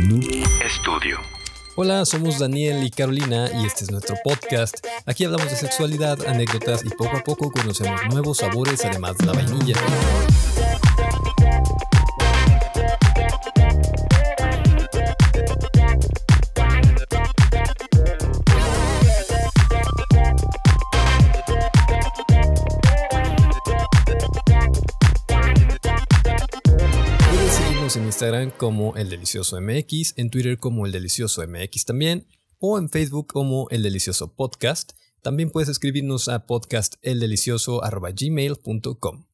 Noob Studio. Hola, somos Daniel y Carolina y este es nuestro podcast. Aquí hablamos de sexualidad, anécdotas y poco a poco conocemos nuevos sabores además de la vainilla. Instagram como El Delicioso MX, en Twitter como El Delicioso MX también, o en Facebook como El Delicioso Podcast. También puedes escribirnos a podcasteldelicioso.gmail.com.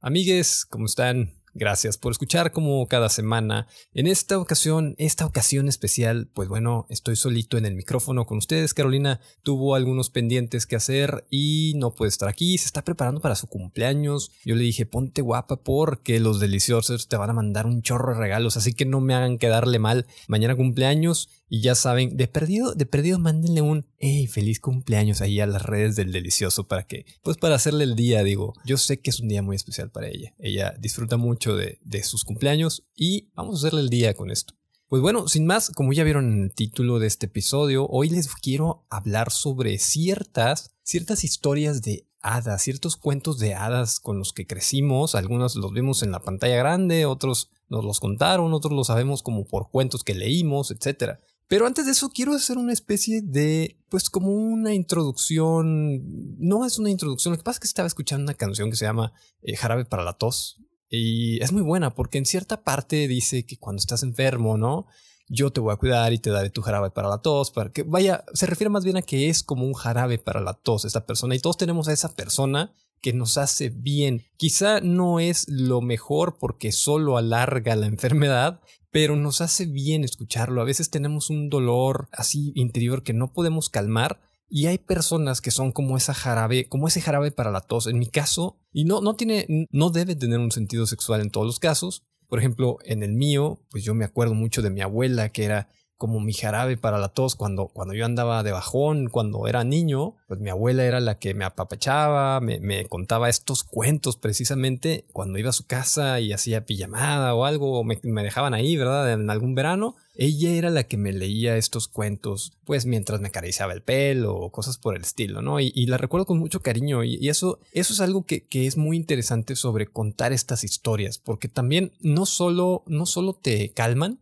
Amigues, ¿cómo están? Gracias por escuchar como cada semana. En esta ocasión, esta ocasión especial, pues bueno, estoy solito en el micrófono con ustedes. Carolina tuvo algunos pendientes que hacer y no puede estar aquí. Se está preparando para su cumpleaños. Yo le dije, ponte guapa porque los deliciosos te van a mandar un chorro de regalos, así que no me hagan quedarle mal. Mañana cumpleaños y ya saben, de perdido, de perdido, mándenle un hey, feliz cumpleaños ahí a las redes del delicioso para que, pues para hacerle el día, digo, yo sé que es un día muy especial para ella. Ella disfruta mucho de, de sus cumpleaños y vamos a hacerle el día con esto. Pues bueno, sin más, como ya vieron en el título de este episodio, hoy les quiero hablar sobre ciertas, ciertas historias de hadas, ciertos cuentos de hadas con los que crecimos. Algunos los vimos en la pantalla grande, otros nos los contaron, otros los sabemos como por cuentos que leímos, etc. Pero antes de eso quiero hacer una especie de, pues como una introducción, no es una introducción, lo que pasa es que estaba escuchando una canción que se llama eh, Jarabe para la tos y es muy buena porque en cierta parte dice que cuando estás enfermo, ¿no? Yo te voy a cuidar y te daré tu jarabe para la tos, para que vaya, se refiere más bien a que es como un jarabe para la tos esta persona y todos tenemos a esa persona que nos hace bien. Quizá no es lo mejor porque solo alarga la enfermedad, pero nos hace bien escucharlo. A veces tenemos un dolor así interior que no podemos calmar y hay personas que son como esa jarabe, como ese jarabe para la tos. En mi caso, y no, no tiene, no debe tener un sentido sexual en todos los casos. Por ejemplo, en el mío, pues yo me acuerdo mucho de mi abuela que era como mi jarabe para la tos cuando, cuando yo andaba de bajón, cuando era niño, pues mi abuela era la que me apapachaba, me, me, contaba estos cuentos precisamente cuando iba a su casa y hacía pijamada o algo, me, me, dejaban ahí, ¿verdad? En algún verano. Ella era la que me leía estos cuentos, pues mientras me acariciaba el pelo o cosas por el estilo, ¿no? Y, y la recuerdo con mucho cariño y, y, eso, eso es algo que, que es muy interesante sobre contar estas historias, porque también no solo, no solo te calman,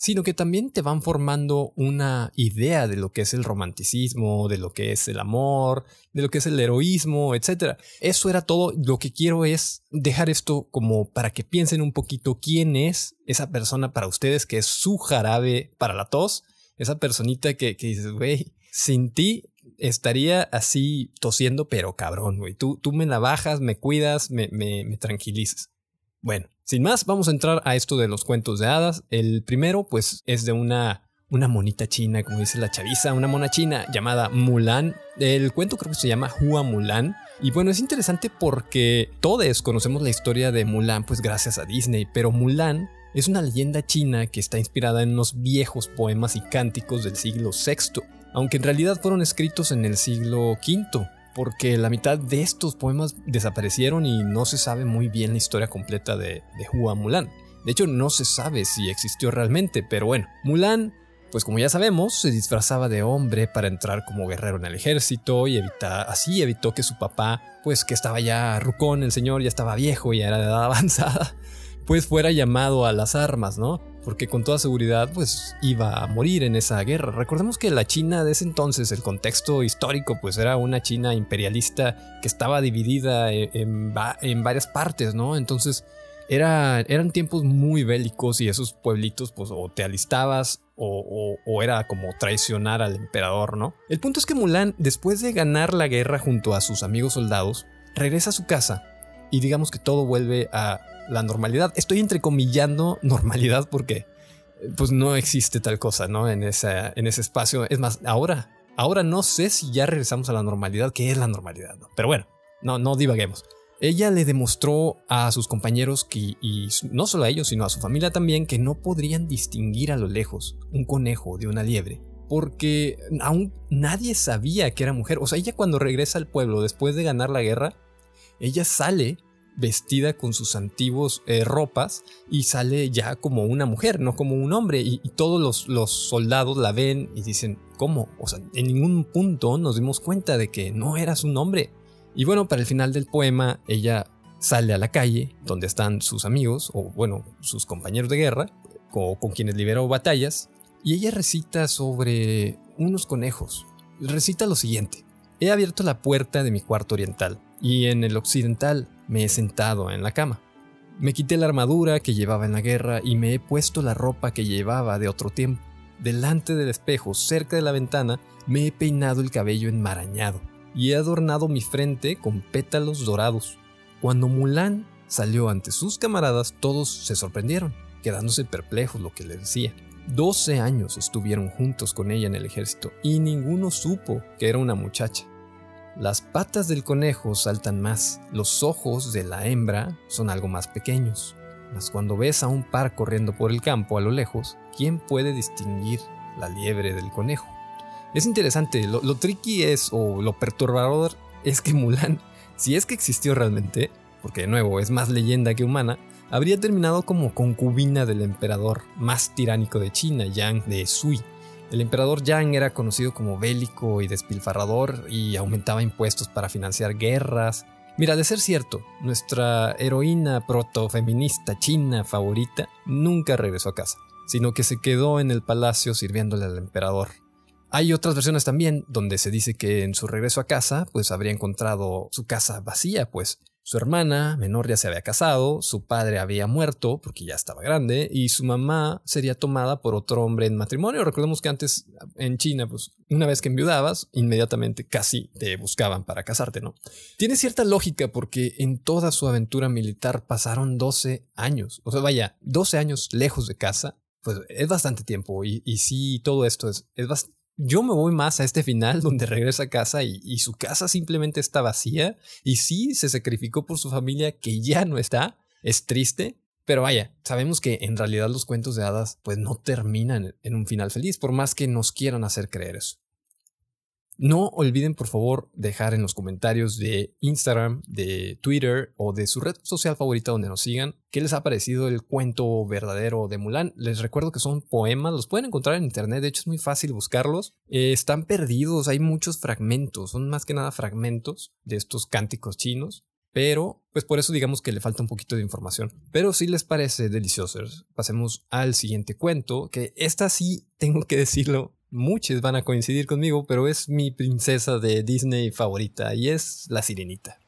sino que también te van formando una idea de lo que es el romanticismo, de lo que es el amor, de lo que es el heroísmo, etc. Eso era todo. Lo que quiero es dejar esto como para que piensen un poquito quién es esa persona para ustedes que es su jarabe para la tos, esa personita que, que dices, güey, sin ti estaría así tosiendo, pero cabrón, güey. Tú, tú me la bajas, me cuidas, me, me, me tranquilizas. Bueno, sin más, vamos a entrar a esto de los cuentos de hadas. El primero, pues, es de una, monita china, como dice la chaviza, una mona china llamada Mulan. El cuento creo que se llama Hua Mulan. Y bueno, es interesante porque todos conocemos la historia de Mulan, pues gracias a Disney, pero Mulan es una leyenda china que está inspirada en unos viejos poemas y cánticos del siglo VI, aunque en realidad fueron escritos en el siglo V porque la mitad de estos poemas desaparecieron y no se sabe muy bien la historia completa de, de Hua Mulan. De hecho, no se sabe si existió realmente, pero bueno, Mulan, pues como ya sabemos, se disfrazaba de hombre para entrar como guerrero en el ejército y evita, así evitó que su papá, pues que estaba ya rucón, el señor ya estaba viejo y era de edad avanzada, pues fuera llamado a las armas, ¿no? Porque con toda seguridad pues iba a morir en esa guerra. Recordemos que la China de ese entonces, el contexto histórico pues era una China imperialista que estaba dividida en, en, varias partes, ¿no? Entonces era, eran tiempos muy bélicos y esos pueblitos pues o te alistabas o, era como traicionar al emperador, ¿no? El punto es que Mulan, después de ganar la guerra junto a sus amigos soldados, regresa a su casa y digamos que todo vuelve a la normalidad. Estoy entrecomillando normalidad porque pues no existe tal cosa, ¿no? En, esa, en ese espacio. Es más, ahora, ahora no sé si ya regresamos a la normalidad, ¿qué es la normalidad? ¿no? Pero bueno, no, no divaguemos. Ella le demostró a sus compañeros que, y no solo a ellos, sino a su familia también, que no podrían distinguir a lo lejos un conejo de una liebre. Porque aún nadie sabía que era mujer. O sea, ella cuando regresa al pueblo después de ganar la guerra, ella sale vestida con sus antiguos eh, ropas y sale ya como una mujer, no como un hombre. Y, todos los, los, soldados la ven y dicen, ¿cómo? O sea, en ningún punto nos dimos cuenta de que no eras un hombre. Y bueno, para el final del poema, ella sale a la calle donde están sus amigos, o bueno, sus compañeros de guerra, o con quienes liberó batallas, y ella recita sobre unos conejos. Recita lo siguiente. He abierto la puerta de mi cuarto oriental y en el occidental me he sentado en la cama. Me quité la armadura que llevaba en la guerra y me he puesto la ropa que llevaba de otro tiempo. Delante del espejo, cerca de la ventana, me he peinado el cabello enmarañado y he adornado mi frente con pétalos dorados. Cuando Mulan salió ante sus camaradas, todos se sorprendieron, quedándose perplejos lo que le decía. Doce años estuvieron juntos con ella en el ejército y ninguno supo que era una muchacha. Las patas del conejo saltan más, los ojos de la hembra son algo más pequeños. Mas cuando ves a un par corriendo por el campo a lo lejos, ¿quién puede distinguir la liebre del conejo? Es interesante, lo, lo tricky es, o lo perturbador, es que Mulan, si es que existió realmente, porque de nuevo es más leyenda que humana, habría terminado como concubina del emperador más tiránico de China, Yang de Sui. El emperador Yang era conocido como bélico y despilfarrador y aumentaba impuestos para financiar guerras. Mira, de ser cierto, nuestra heroína protofeminista china favorita nunca regresó a casa, sino que se quedó en el palacio sirviéndole al emperador. Hay otras versiones también donde se dice que en su regreso a casa, pues habría encontrado su casa vacía, pues su hermana menor ya se había casado, su padre había muerto porque ya estaba grande y su mamá sería tomada por otro hombre en matrimonio. Recordemos que antes en China, pues una vez que enviudabas, inmediatamente casi te buscaban para casarte, ¿no? Tiene cierta lógica porque en toda su aventura militar pasaron 12 años. O sea, vaya, 12 años lejos de casa, pues es bastante tiempo y, sí, todo esto es, es bastante yo me voy más a este final donde regresa a casa y, su casa simplemente está vacía y sí se sacrificó por su familia que ya no está. Es triste, pero vaya, sabemos que en realidad los cuentos de hadas pues no terminan en un final feliz por más que nos quieran hacer creer eso. No olviden por favor dejar en los comentarios de Instagram, de Twitter o de su red social favorita donde nos sigan qué les ha parecido el cuento verdadero de Mulan. Les recuerdo que son poemas, los pueden encontrar en internet, de hecho es muy fácil buscarlos. Eh, están perdidos, hay muchos fragmentos, son más que nada fragmentos de estos cánticos chinos. Pero, pues por eso digamos que le falta un poquito de información. Pero si les parece delicioso, pasemos al siguiente cuento, que esta sí, tengo que decirlo, muchos van a coincidir conmigo, pero es mi princesa de Disney favorita y es La Sirenita.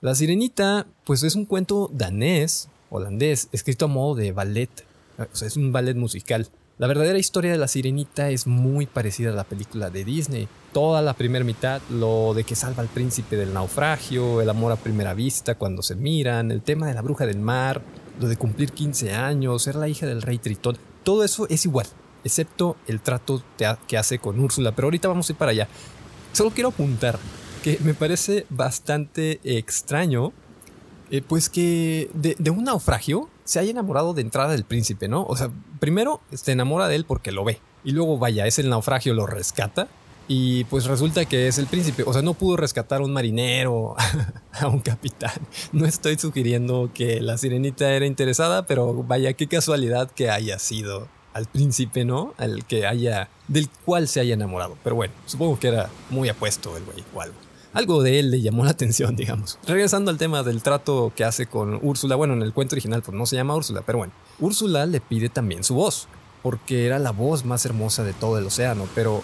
La Sirenita, pues es un cuento danés, holandés, escrito a modo de ballet, o sea, es un ballet musical. La verdadera historia de la sirenita es muy parecida a la película de Disney. Toda la primera mitad, lo de que salva al príncipe del naufragio, el amor a primera vista cuando se miran, el tema de la bruja del mar, lo de cumplir 15 años, ser la hija del rey Tritón, todo eso es igual excepto el trato que hace con Úrsula, pero ahorita vamos a ir para allá. Solo quiero apuntar que me parece bastante extraño, eh, pues que de, un naufragio se haya enamorado de entrada del príncipe, ¿no? O sea, primero se enamora de él porque lo ve, y luego vaya, es el naufragio, lo rescata, y pues resulta que es el príncipe. O sea, no pudo rescatar a un marinero, a un capitán. No estoy sugiriendo que la sirenita era interesada, pero vaya, qué casualidad que haya sido al príncipe, ¿no? Al que haya, del cual se haya enamorado. Pero bueno, supongo que era muy apuesto el güey o algo. Algo de él le llamó la atención, digamos. Regresando al tema del trato que hace con Úrsula, bueno, en el cuento original pues no se llama Úrsula, pero bueno, Úrsula le pide también su voz, porque era la voz más hermosa de todo el océano, pero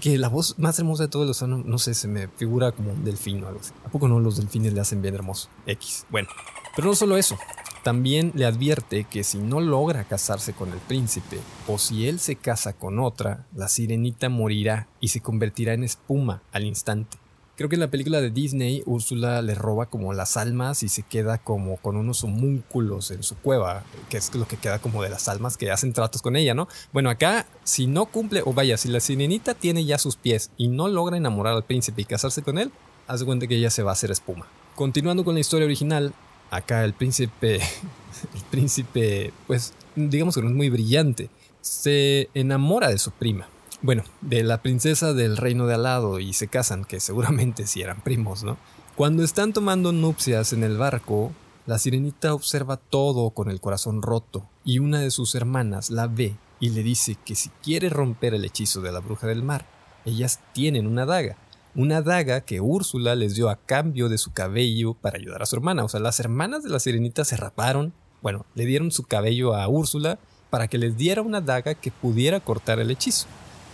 que la voz más hermosa de todo el océano, no sé, se me figura como un delfín o algo así. ¿A poco no los delfines le hacen bien hermoso? X. Bueno, pero no solo eso, también le advierte que si no logra casarse con el príncipe, o si él se casa con otra, la sirenita morirá y se convertirá en espuma al instante. Creo que en la película de Disney, Úrsula le roba como las almas y se queda como con unos homúnculos en su cueva, que es lo que queda como de las almas que hacen tratos con ella, ¿no? Bueno, acá, si no cumple, o vaya, si la sirenita tiene ya sus pies y no logra enamorar al príncipe y casarse con él, hace cuenta que ella se va a hacer espuma. Continuando con la historia original, acá el príncipe, el príncipe, pues digamos que no es muy brillante, se enamora de su prima. Bueno, de la princesa del reino de al lado y se casan, que seguramente sí eran primos, ¿no? Cuando están tomando nupcias en el barco, la sirenita observa todo con el corazón roto y una de sus hermanas la ve y le dice que si quiere romper el hechizo de la bruja del mar, ellas tienen una daga. Una daga que Úrsula les dio a cambio de su cabello para ayudar a su hermana. O sea, las hermanas de la sirenita se raparon, bueno, le dieron su cabello a Úrsula para que les diera una daga que pudiera cortar el hechizo.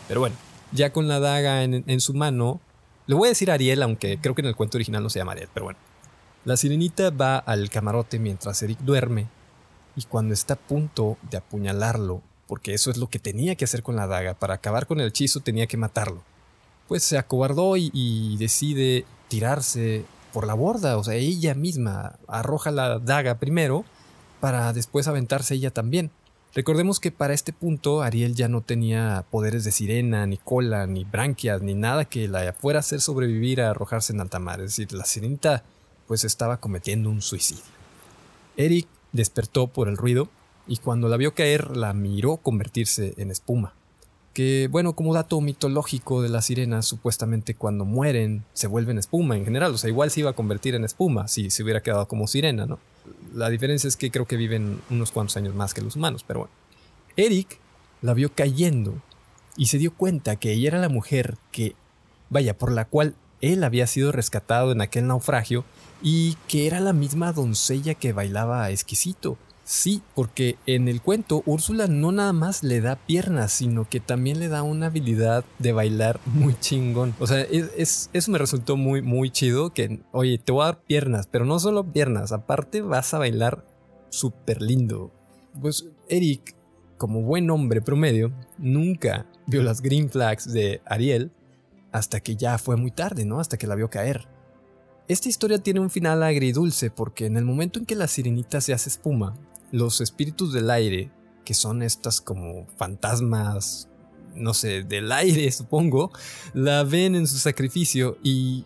Pero bueno, ya con la daga en, en su mano, le voy a decir Ariel, aunque creo que en el cuento original no se llama Ariel, pero bueno. La sirenita va al camarote mientras Eric duerme y cuando está a punto de apuñalarlo, porque eso es lo que tenía que hacer con la daga, para acabar con el hechizo tenía que matarlo, pues se acobardó y, decide tirarse por la borda, o sea, ella misma arroja la daga primero para después aventarse ella también. Recordemos que para este punto Ariel ya no tenía poderes de sirena, ni cola, ni branquias, ni nada que la fuera a hacer sobrevivir a arrojarse en alta mar. Es decir, la sirenita pues estaba cometiendo un suicidio. Eric despertó por el ruido y cuando la vio caer la miró convertirse en espuma. Que bueno, como dato mitológico de las sirenas, supuestamente cuando mueren se vuelven espuma en general, o sea, igual se iba a convertir en espuma si se hubiera quedado como sirena, ¿no? La diferencia es que creo que viven unos cuantos años más que los humanos, pero bueno. Eric la vio cayendo y se dio cuenta que ella era la mujer que, vaya, por la cual él había sido rescatado en aquel naufragio y que era la misma doncella que bailaba exquisito. Sí, porque en el cuento Úrsula no nada más le da piernas, sino que también le da una habilidad de bailar muy chingón. O sea, es, eso me resultó muy, muy chido que, oye, te voy a dar piernas, pero no solo piernas, aparte vas a bailar súper lindo. Pues Eric, como buen hombre promedio, nunca vio las green flags de Ariel hasta que ya fue muy tarde, ¿no? Hasta que la vio caer. Esta historia tiene un final agridulce porque en el momento en que la sirenita se hace espuma, los espíritus del aire, que son estas como fantasmas, no sé, del aire supongo, la ven en su sacrificio y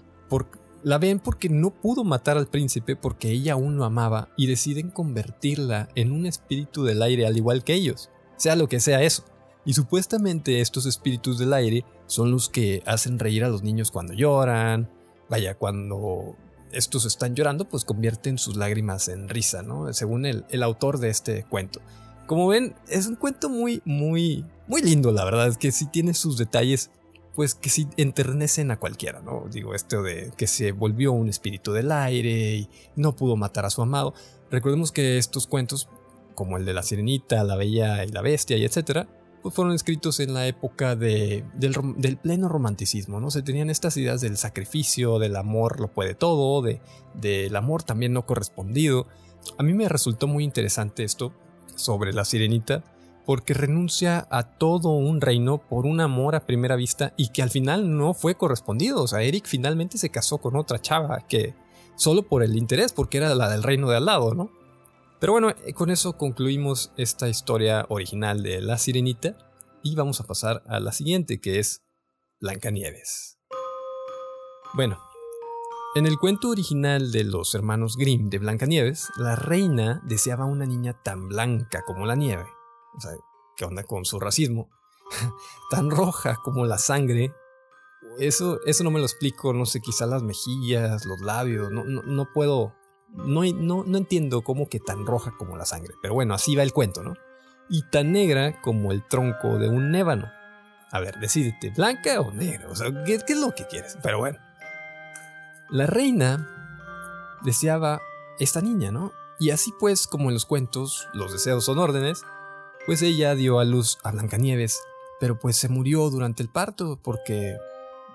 la ven porque no pudo matar al príncipe porque ella aún lo amaba y deciden convertirla en un espíritu del aire al igual que ellos, sea lo que sea eso. Y supuestamente estos espíritus del aire son los que hacen reír a los niños cuando lloran, vaya, cuando estos están llorando, pues convierten sus lágrimas en risa, ¿no? Según el, el autor de este cuento. Como ven, es un cuento muy, muy, muy lindo, la verdad, es que sí tiene sus detalles, pues que sí enternecen a cualquiera, ¿no? Digo, esto de que se volvió un espíritu del aire y no pudo matar a su amado. Recordemos que estos cuentos, como el de la sirenita, la bella y la bestia y etcétera, fueron escritos en la época de, del, pleno romanticismo, ¿no? Se tenían estas ideas del sacrificio, del amor lo puede todo, de, del amor también no correspondido. A mí me resultó muy interesante esto sobre la sirenita, porque renuncia a todo un reino por un amor a primera vista y que al final no fue correspondido. O sea, Eric finalmente se casó con otra chava que solo por el interés, porque era la del reino de al lado, ¿no? Pero bueno, eh, con eso concluimos esta historia original de La Sirenita y vamos a pasar a la siguiente que es Blancanieves. Bueno, en el cuento original de los hermanos Grimm de Blancanieves, la reina deseaba una niña tan blanca como la nieve. O sea, ¿qué onda con su racismo? tan roja como la sangre. Eso, eso no me lo explico, no sé, quizá las mejillas, los labios, no, no, no puedo no, no, entiendo cómo que tan roja como la sangre, pero bueno, así va el cuento, ¿no? Y tan negra como el tronco de un ébano. A ver, decídete, ¿blanca o negra? O sea, ¿qué, es lo que quieres? Pero bueno. La reina deseaba esta niña, ¿no? Y así pues, como en los cuentos, los deseos son órdenes, pues ella dio a luz a Blancanieves, pero pues se murió durante el parto porque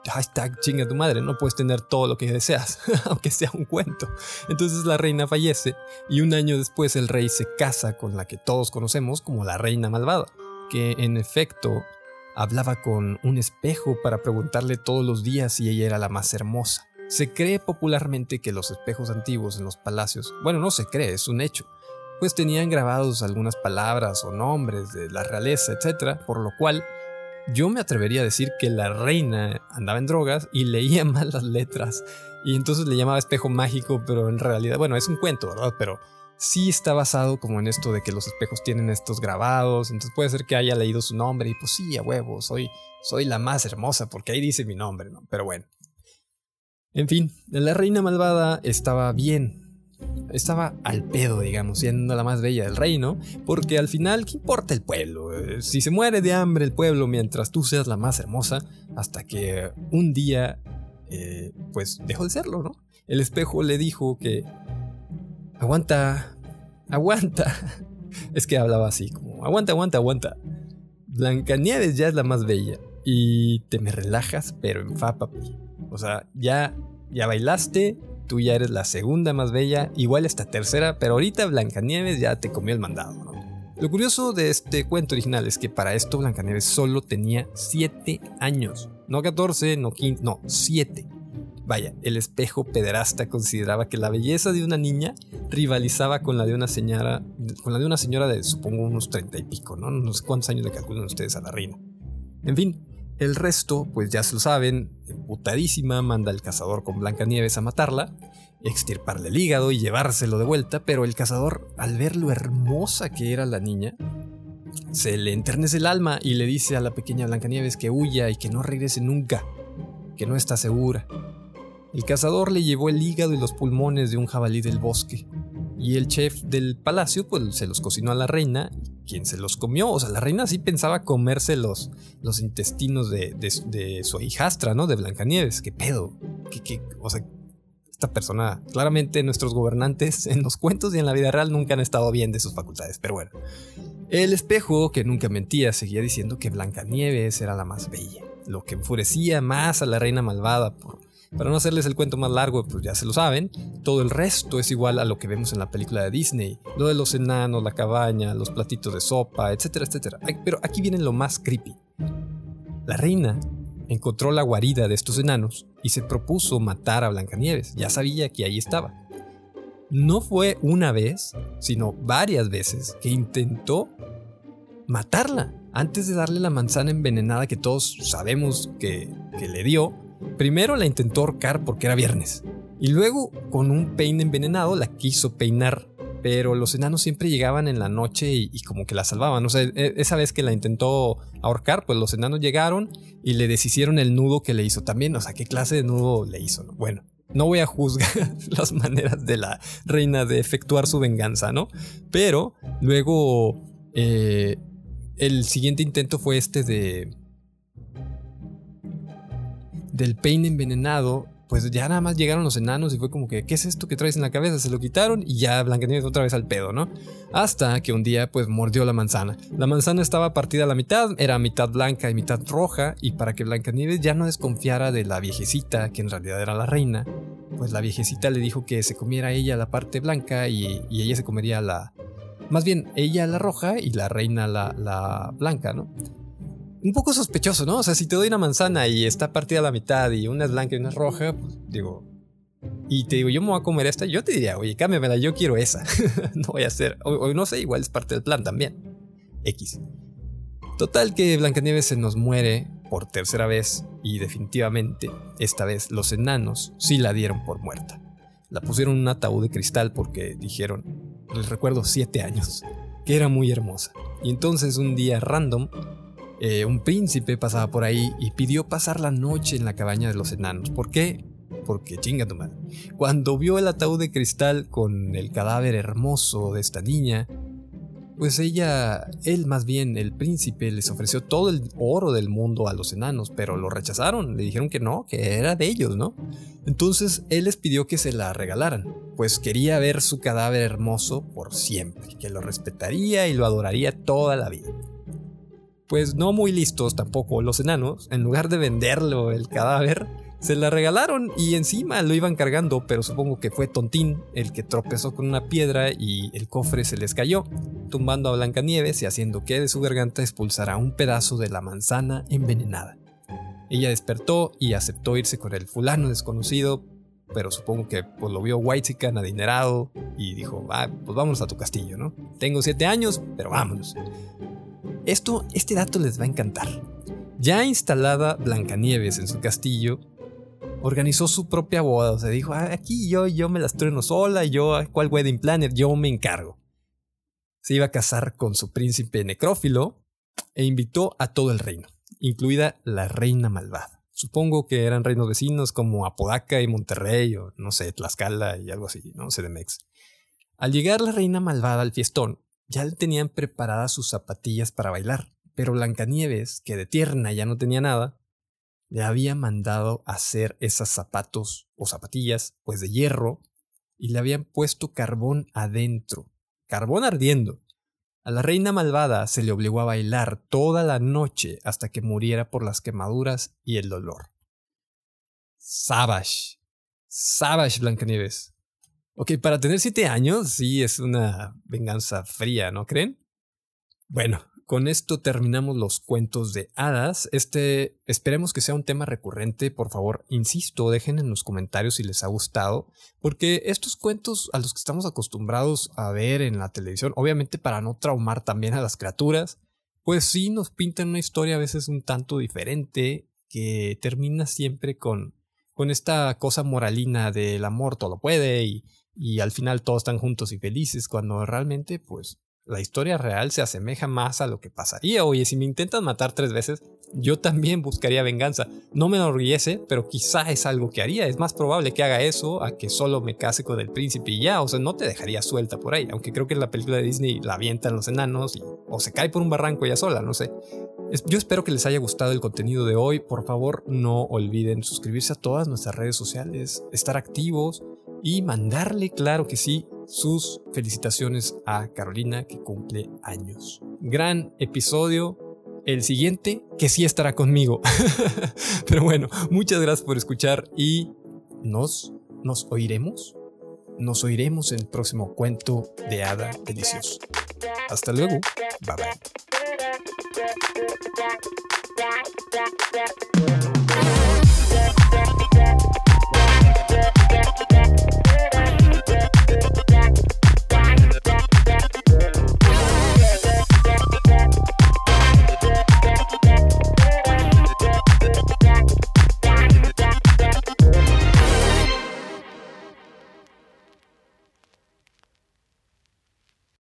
hashtag chinga tu madre, no puedes tener todo lo que deseas, aunque sea un cuento. Entonces la reina fallece y un año después el rey se casa con la que todos conocemos como la reina malvada, que en efecto hablaba con un espejo para preguntarle todos los días si ella era la más hermosa. Se cree popularmente que los espejos antiguos en los palacios, bueno, no se cree, es un hecho, pues tenían grabados algunas palabras o nombres de la realeza, etc., por lo cual yo me atrevería a decir que la reina andaba en drogas y leía mal las letras. Y entonces le llamaba espejo mágico, pero en realidad, bueno, es un cuento, ¿verdad? Pero sí está basado como en esto de que los espejos tienen estos grabados. Entonces puede ser que haya leído su nombre y pues sí, a huevo, soy, soy la más hermosa porque ahí dice mi nombre, ¿no? Pero bueno. En fin, la reina malvada estaba bien, estaba al pedo, digamos, siendo la más bella del reino, porque al final, ¿qué importa el pueblo? Eh, si se muere de hambre el pueblo mientras tú seas la más hermosa, hasta que un día, eh, pues dejó de serlo, ¿no? El espejo le dijo que... Aguanta, aguanta. Es que hablaba así, como, aguanta, aguanta, aguanta. Blancanieves ya es la más bella. Y te me relajas, pero en papi. O sea, ya, ya bailaste, tú ya eres la segunda más bella, igual esta tercera, pero ahorita Blancanieves ya te comió el mandado, ¿no? Lo curioso de este cuento original es que para esto Blancanieves solo tenía 7 años. No 14, no 15, no, 7. Vaya, el espejo pederasta consideraba que la belleza de una niña rivalizaba con la de una señora, con la de una señora de supongo unos 30 y pico, ¿no? No sé cuántos años le calculan ustedes a la reina. En fin, el resto, pues ya se lo saben, putadísima, manda al cazador con Blancanieves a matarla, extirparle el hígado y llevárselo de vuelta, pero el cazador, al ver lo hermosa que era la niña, se le enternece el alma y le dice a la pequeña Blancanieves que huya y que no regrese nunca, que no está segura. El cazador le llevó el hígado y los pulmones de un jabalí del bosque, y el chef del palacio pues se los cocinó a la reina, quien se los comió. O sea, la reina sí pensaba comerse los, intestinos de, su hijastra, ¿no? De Blancanieves. ¿Qué pedo? O sea, esta persona, claramente nuestros gobernantes en los cuentos y en la vida real nunca han estado bien de sus facultades, pero bueno. El espejo, que nunca mentía, seguía diciendo que Blancanieves era la más bella, lo que enfurecía más a la reina malvada por para no hacerles el cuento más largo, pues ya se lo saben, todo el resto es igual a lo que vemos en la película de Disney. Lo de los enanos, la cabaña, los platitos de sopa, etcétera, etcétera. Pero aquí viene lo más creepy. La reina encontró la guarida de estos enanos y se propuso matar a Blancanieves. Ya sabía que ahí estaba. No fue una vez, sino varias veces que intentó matarla antes de darle la manzana envenenada que todos sabemos que, que le dio Primero la intentó ahorcar porque era viernes. Y luego, con un peine envenenado, la quiso peinar. Pero los enanos siempre llegaban en la noche y, como que la salvaban. O sea, e, esa vez que la intentó ahorcar, pues los enanos llegaron y le deshicieron el nudo que le hizo también. O sea, ¿qué clase de nudo le hizo? Bueno, no voy a juzgar las maneras de la reina de efectuar su venganza, ¿no? Pero luego eh, el siguiente intento fue este de del peine envenenado, pues ya nada más llegaron los enanos y fue como que, ¿qué es esto que traes en la cabeza? Se lo quitaron y ya Blancanieves otra vez al pedo, ¿no? Hasta que un día pues mordió la manzana. La manzana estaba partida a la mitad, era mitad blanca y mitad roja, y para que Blancanieves ya no desconfiara de la viejecita, que en realidad era la reina, pues la viejecita le dijo que se comiera ella la parte blanca y, ella se comería la... Más bien, ella la roja y la reina la, la blanca, ¿no? Un poco sospechoso, ¿no? O sea, si te doy una manzana y está partida a la mitad y una es blanca y una es roja, pues digo, y te digo, yo me voy a comer esta, yo te diría, oye, cámbiamela, yo quiero esa. no voy a hacer, o, no sé, igual es parte del plan también. X. Total que Blancanieves se nos muere por tercera vez y definitivamente esta vez los enanos sí la dieron por muerta. La pusieron en un ataúd de cristal porque dijeron, les recuerdo siete años, que era muy hermosa. Y entonces un día random eh, un príncipe pasaba por ahí y pidió pasar la noche en la cabaña de los enanos. ¿Por qué? Porque chinga tu madre. Cuando vio el ataúd de cristal con el cadáver hermoso de esta niña, pues ella, él más bien, el príncipe, les ofreció todo el oro del mundo a los enanos, pero lo rechazaron, le dijeron que no, que era de ellos, ¿no? Entonces él les pidió que se la regalaran, pues quería ver su cadáver hermoso por siempre, que lo respetaría y lo adoraría toda la vida pues no muy listos tampoco los enanos, en lugar de venderlo el cadáver, se la regalaron y encima lo iban cargando, pero supongo que fue Tontín el que tropezó con una piedra y el cofre se les cayó, tumbando a Blancanieves y haciendo que de su garganta expulsara un pedazo de la manzana envenenada. Ella despertó y aceptó irse con el fulano desconocido, pero supongo que pues, lo vio Whitezican adinerado y dijo, ah, pues vámonos a tu castillo, ¿no? Tengo siete años, pero vámonos. Esto, este dato les va a encantar. Ya instalada Blancanieves en su castillo, organizó su propia boda. O sea, dijo, ah, aquí yo, yo me las trueno sola, yo, ¿cuál wedding planner? Yo me encargo. Se iba a casar con su príncipe necrófilo e invitó a todo el reino, incluida la reina malvada. Supongo que eran reinos vecinos como Apodaca y Monterrey, o no sé, Tlaxcala y algo así, no sé, de Mex. Al llegar la reina malvada al fiestón, ya le tenían preparadas sus zapatillas para bailar, pero Blancanieves, que de tierna ya no tenía nada, le había mandado hacer esas zapatos o zapatillas, pues de hierro, y le habían puesto carbón adentro, carbón ardiendo. A la reina malvada se le obligó a bailar toda la noche hasta que muriera por las quemaduras y el dolor. Savage. Savage Blancanieves. Ok, para tener siete años sí es una venganza fría, ¿no creen? Bueno, con esto terminamos los cuentos de hadas. Este, esperemos que sea un tema recurrente. Por favor, insisto, dejen en los comentarios si les ha gustado, porque estos cuentos a los que estamos acostumbrados a ver en la televisión, obviamente para no traumar también a las criaturas, pues sí nos pintan una historia a veces un tanto diferente que termina siempre con, con esta cosa moralina del amor todo puede y y al final todos están juntos y felices cuando realmente pues la historia real se asemeja más a lo que pasaría. Oye, si me intentan matar tres veces, yo también buscaría venganza. No me enorgullece, pero quizá es algo que haría. Es más probable que haga eso a que solo me case con el príncipe y ya. O sea, no te dejaría suelta por ahí. Aunque creo que en la película de Disney la avientan los enanos o se cae por un barranco ya sola, no sé. Yo espero que les haya gustado el contenido de hoy. Por favor, no olviden suscribirse a todas nuestras redes sociales, estar activos y mandarle, claro que sí, sus felicitaciones a Carolina que cumple años. Gran episodio. El siguiente, que sí estará conmigo. Pero bueno, muchas gracias por escuchar y nos, nos oiremos. Nos oiremos en el próximo cuento de hada delicioso. Hasta luego. Bye bye.